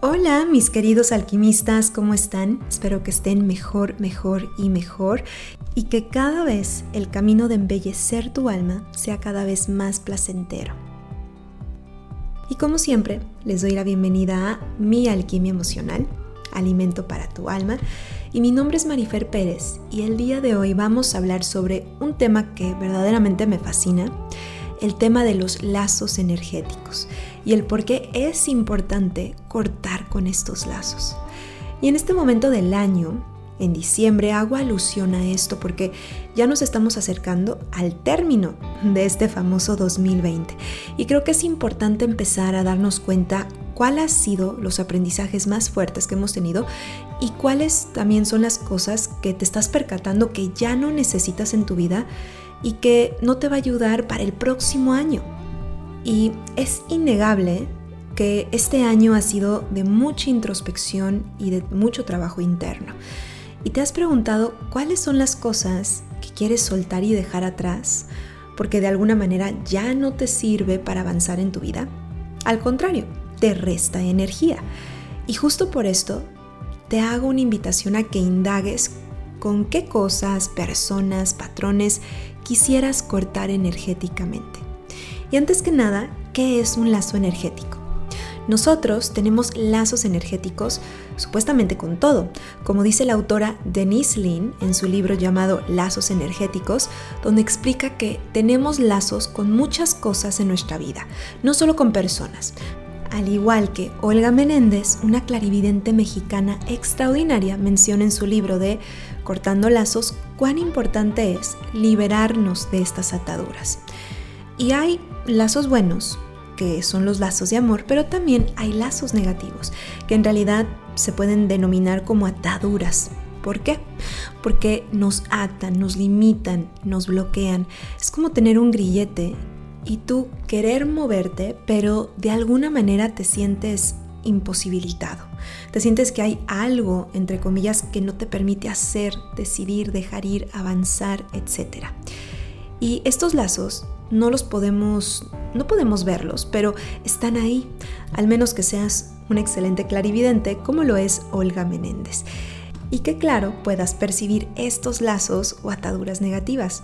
Hola mis queridos alquimistas, ¿cómo están? Espero que estén mejor, mejor y mejor y que cada vez el camino de embellecer tu alma sea cada vez más placentero. Y como siempre, les doy la bienvenida a Mi Alquimia Emocional, Alimento para tu Alma, y mi nombre es Marifer Pérez y el día de hoy vamos a hablar sobre un tema que verdaderamente me fascina, el tema de los lazos energéticos y el por qué es importante cortar con estos lazos. Y en este momento del año, en diciembre, hago alusión a esto porque ya nos estamos acercando al término de este famoso 2020 y creo que es importante empezar a darnos cuenta cuáles han sido los aprendizajes más fuertes que hemos tenido y cuáles también son las cosas que te estás percatando que ya no necesitas en tu vida y que no te va a ayudar para el próximo año. Y es innegable que este año ha sido de mucha introspección y de mucho trabajo interno. Y te has preguntado cuáles son las cosas que quieres soltar y dejar atrás porque de alguna manera ya no te sirve para avanzar en tu vida. Al contrario, te resta energía. Y justo por esto te hago una invitación a que indagues con qué cosas, personas, patrones quisieras cortar energéticamente. Y antes que nada, ¿qué es un lazo energético? Nosotros tenemos lazos energéticos supuestamente con todo, como dice la autora Denise Lynn en su libro llamado Lazos energéticos, donde explica que tenemos lazos con muchas cosas en nuestra vida, no solo con personas. Al igual que Olga Menéndez, una clarividente mexicana extraordinaria, menciona en su libro de Cortando Lazos cuán importante es liberarnos de estas ataduras. Y hay lazos buenos, que son los lazos de amor, pero también hay lazos negativos, que en realidad se pueden denominar como ataduras. ¿Por qué? Porque nos atan, nos limitan, nos bloquean. Es como tener un grillete y tú querer moverte, pero de alguna manera te sientes imposibilitado. Te sientes que hay algo, entre comillas, que no te permite hacer, decidir, dejar ir, avanzar, etc. Y estos lazos no los podemos, no podemos verlos, pero están ahí, al menos que seas un excelente clarividente como lo es Olga Menéndez. Y que claro, puedas percibir estos lazos o ataduras negativas.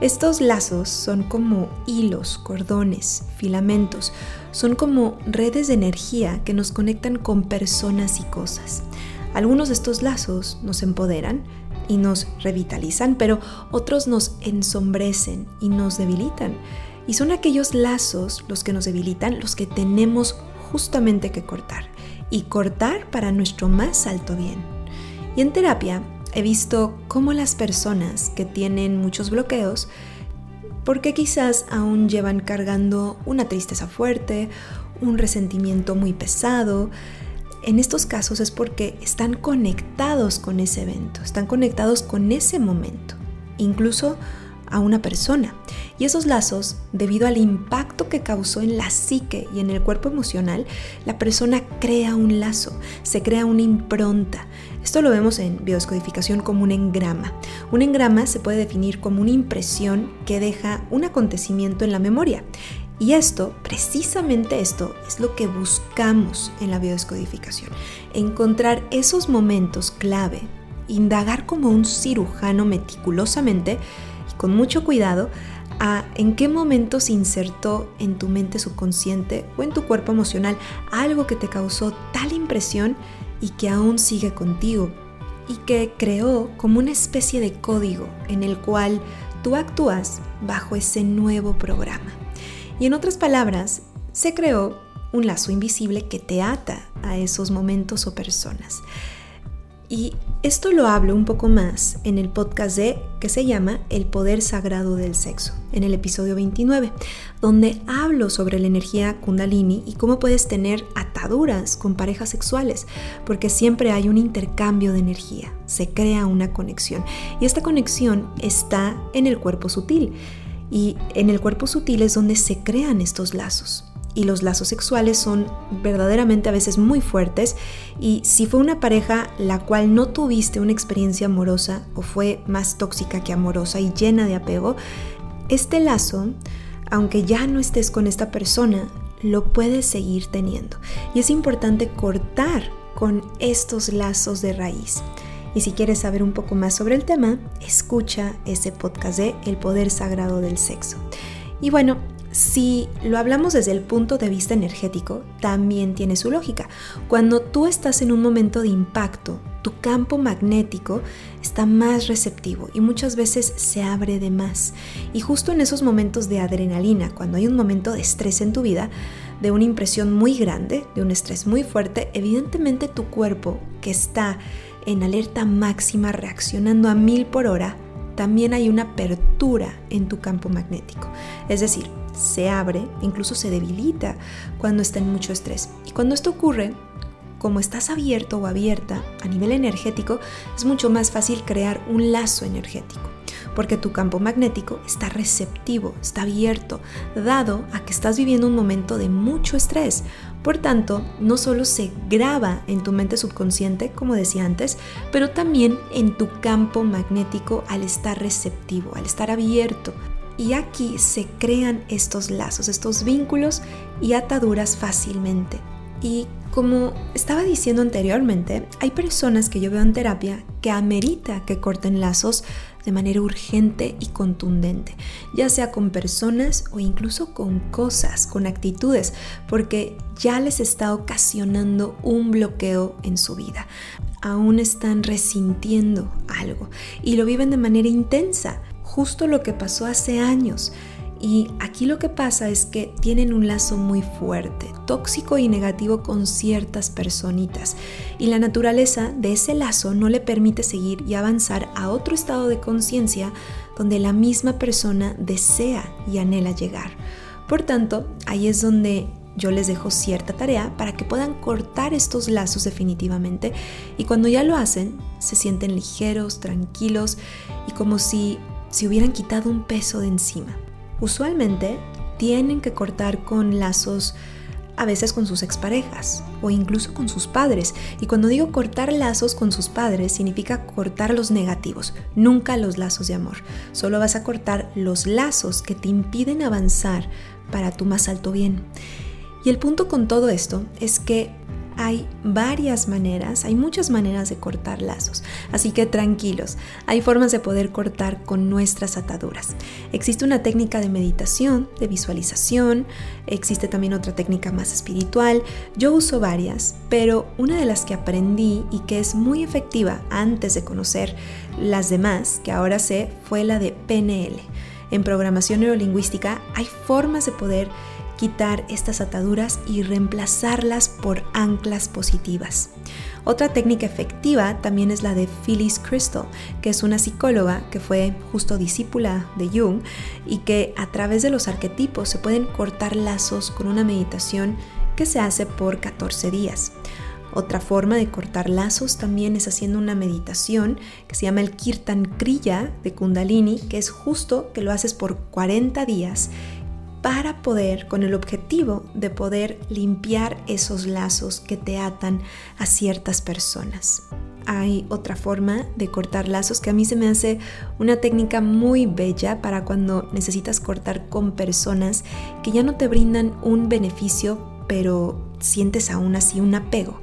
Estos lazos son como hilos, cordones, filamentos, son como redes de energía que nos conectan con personas y cosas. Algunos de estos lazos nos empoderan y nos revitalizan, pero otros nos ensombrecen y nos debilitan. Y son aquellos lazos los que nos debilitan, los que tenemos justamente que cortar. Y cortar para nuestro más alto bien. Y en terapia he visto cómo las personas que tienen muchos bloqueos, porque quizás aún llevan cargando una tristeza fuerte, un resentimiento muy pesado, en estos casos es porque están conectados con ese evento, están conectados con ese momento, incluso a una persona. Y esos lazos, debido al impacto que causó en la psique y en el cuerpo emocional, la persona crea un lazo, se crea una impronta. Esto lo vemos en biodescodificación como un engrama. Un engrama se puede definir como una impresión que deja un acontecimiento en la memoria. Y esto, precisamente esto, es lo que buscamos en la biodescodificación. Encontrar esos momentos clave, indagar como un cirujano meticulosamente con mucho cuidado a en qué momento se insertó en tu mente subconsciente o en tu cuerpo emocional algo que te causó tal impresión y que aún sigue contigo y que creó como una especie de código en el cual tú actúas bajo ese nuevo programa. Y en otras palabras, se creó un lazo invisible que te ata a esos momentos o personas. Y esto lo hablo un poco más en el podcast de que se llama El poder sagrado del sexo, en el episodio 29, donde hablo sobre la energía kundalini y cómo puedes tener ataduras con parejas sexuales, porque siempre hay un intercambio de energía, se crea una conexión y esta conexión está en el cuerpo sutil y en el cuerpo sutil es donde se crean estos lazos y los lazos sexuales son verdaderamente a veces muy fuertes y si fue una pareja la cual no tuviste una experiencia amorosa o fue más tóxica que amorosa y llena de apego, este lazo, aunque ya no estés con esta persona, lo puedes seguir teniendo. Y es importante cortar con estos lazos de raíz. Y si quieres saber un poco más sobre el tema, escucha ese podcast de El Poder Sagrado del Sexo. Y bueno, si lo hablamos desde el punto de vista energético, también tiene su lógica. Cuando tú estás en un momento de impacto, tu campo magnético está más receptivo y muchas veces se abre de más. Y justo en esos momentos de adrenalina, cuando hay un momento de estrés en tu vida, de una impresión muy grande, de un estrés muy fuerte, evidentemente tu cuerpo, que está en alerta máxima, reaccionando a mil por hora, también hay una apertura en tu campo magnético. Es decir, se abre, incluso se debilita cuando está en mucho estrés. Y cuando esto ocurre, como estás abierto o abierta a nivel energético, es mucho más fácil crear un lazo energético, porque tu campo magnético está receptivo, está abierto, dado a que estás viviendo un momento de mucho estrés. Por tanto, no solo se graba en tu mente subconsciente, como decía antes, pero también en tu campo magnético al estar receptivo, al estar abierto y aquí se crean estos lazos, estos vínculos y ataduras fácilmente. Y como estaba diciendo anteriormente, hay personas que yo veo en terapia que amerita que corten lazos de manera urgente y contundente, ya sea con personas o incluso con cosas, con actitudes, porque ya les está ocasionando un bloqueo en su vida. Aún están resintiendo algo y lo viven de manera intensa justo lo que pasó hace años. Y aquí lo que pasa es que tienen un lazo muy fuerte, tóxico y negativo con ciertas personitas. Y la naturaleza de ese lazo no le permite seguir y avanzar a otro estado de conciencia donde la misma persona desea y anhela llegar. Por tanto, ahí es donde yo les dejo cierta tarea para que puedan cortar estos lazos definitivamente y cuando ya lo hacen se sienten ligeros, tranquilos y como si si hubieran quitado un peso de encima. Usualmente tienen que cortar con lazos a veces con sus exparejas o incluso con sus padres. Y cuando digo cortar lazos con sus padres, significa cortar los negativos, nunca los lazos de amor. Solo vas a cortar los lazos que te impiden avanzar para tu más alto bien. Y el punto con todo esto es que hay varias maneras, hay muchas maneras de cortar lazos, así que tranquilos, hay formas de poder cortar con nuestras ataduras. Existe una técnica de meditación, de visualización, existe también otra técnica más espiritual, yo uso varias, pero una de las que aprendí y que es muy efectiva antes de conocer las demás, que ahora sé, fue la de PNL. En programación neurolingüística hay formas de poder quitar estas ataduras y reemplazarlas por anclas positivas. Otra técnica efectiva también es la de Phyllis Crystal, que es una psicóloga que fue justo discípula de Jung y que a través de los arquetipos se pueden cortar lazos con una meditación que se hace por 14 días. Otra forma de cortar lazos también es haciendo una meditación que se llama el Kirtan Kriya de Kundalini, que es justo que lo haces por 40 días para poder, con el objetivo de poder limpiar esos lazos que te atan a ciertas personas. Hay otra forma de cortar lazos que a mí se me hace una técnica muy bella para cuando necesitas cortar con personas que ya no te brindan un beneficio, pero sientes aún así un apego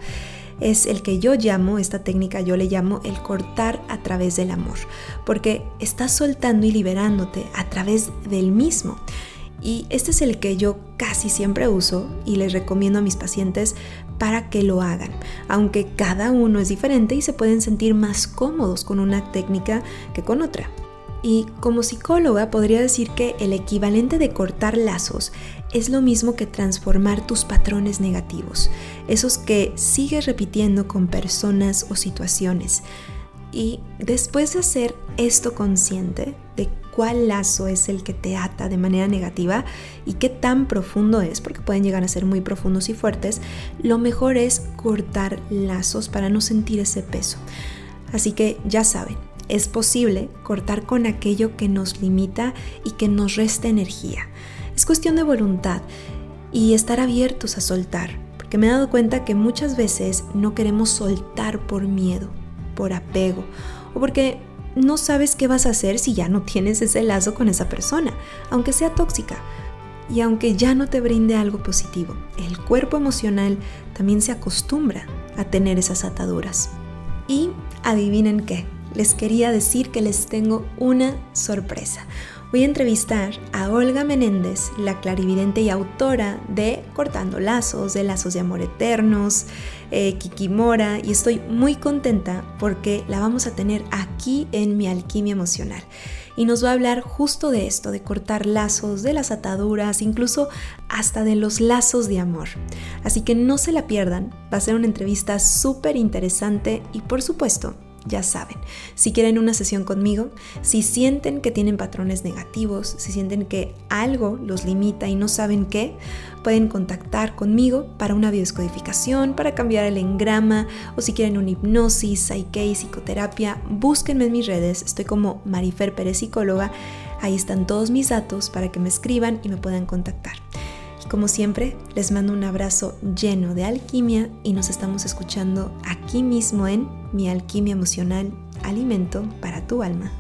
es el que yo llamo, esta técnica yo le llamo el cortar a través del amor, porque estás soltando y liberándote a través del mismo. Y este es el que yo casi siempre uso y les recomiendo a mis pacientes para que lo hagan, aunque cada uno es diferente y se pueden sentir más cómodos con una técnica que con otra. Y como psicóloga podría decir que el equivalente de cortar lazos es lo mismo que transformar tus patrones negativos, esos que sigues repitiendo con personas o situaciones. Y después de hacer esto consciente de cuál lazo es el que te ata de manera negativa y qué tan profundo es, porque pueden llegar a ser muy profundos y fuertes, lo mejor es cortar lazos para no sentir ese peso. Así que ya saben, es posible cortar con aquello que nos limita y que nos resta energía. Es cuestión de voluntad y estar abiertos a soltar, porque me he dado cuenta que muchas veces no queremos soltar por miedo, por apego o porque no sabes qué vas a hacer si ya no tienes ese lazo con esa persona, aunque sea tóxica. Y aunque ya no te brinde algo positivo, el cuerpo emocional también se acostumbra a tener esas ataduras. Y adivinen qué, les quería decir que les tengo una sorpresa. Voy a entrevistar a Olga Menéndez, la clarividente y autora de Cortando Lazos, de Lazos de Amor Eternos, eh, Kikimora, y estoy muy contenta porque la vamos a tener aquí en mi alquimia emocional. Y nos va a hablar justo de esto, de cortar lazos, de las ataduras, incluso hasta de los lazos de amor. Así que no se la pierdan, va a ser una entrevista súper interesante y por supuesto ya saben, si quieren una sesión conmigo, si sienten que tienen patrones negativos, si sienten que algo los limita y no saben qué, pueden contactar conmigo para una biodescodificación, para cambiar el engrama o si quieren una hipnosis, psyche, psicoterapia, búsquenme en mis redes, estoy como Marifer Pérez Psicóloga, ahí están todos mis datos para que me escriban y me puedan contactar. Como siempre, les mando un abrazo lleno de alquimia y nos estamos escuchando aquí mismo en Mi Alquimia Emocional, Alimento para tu Alma.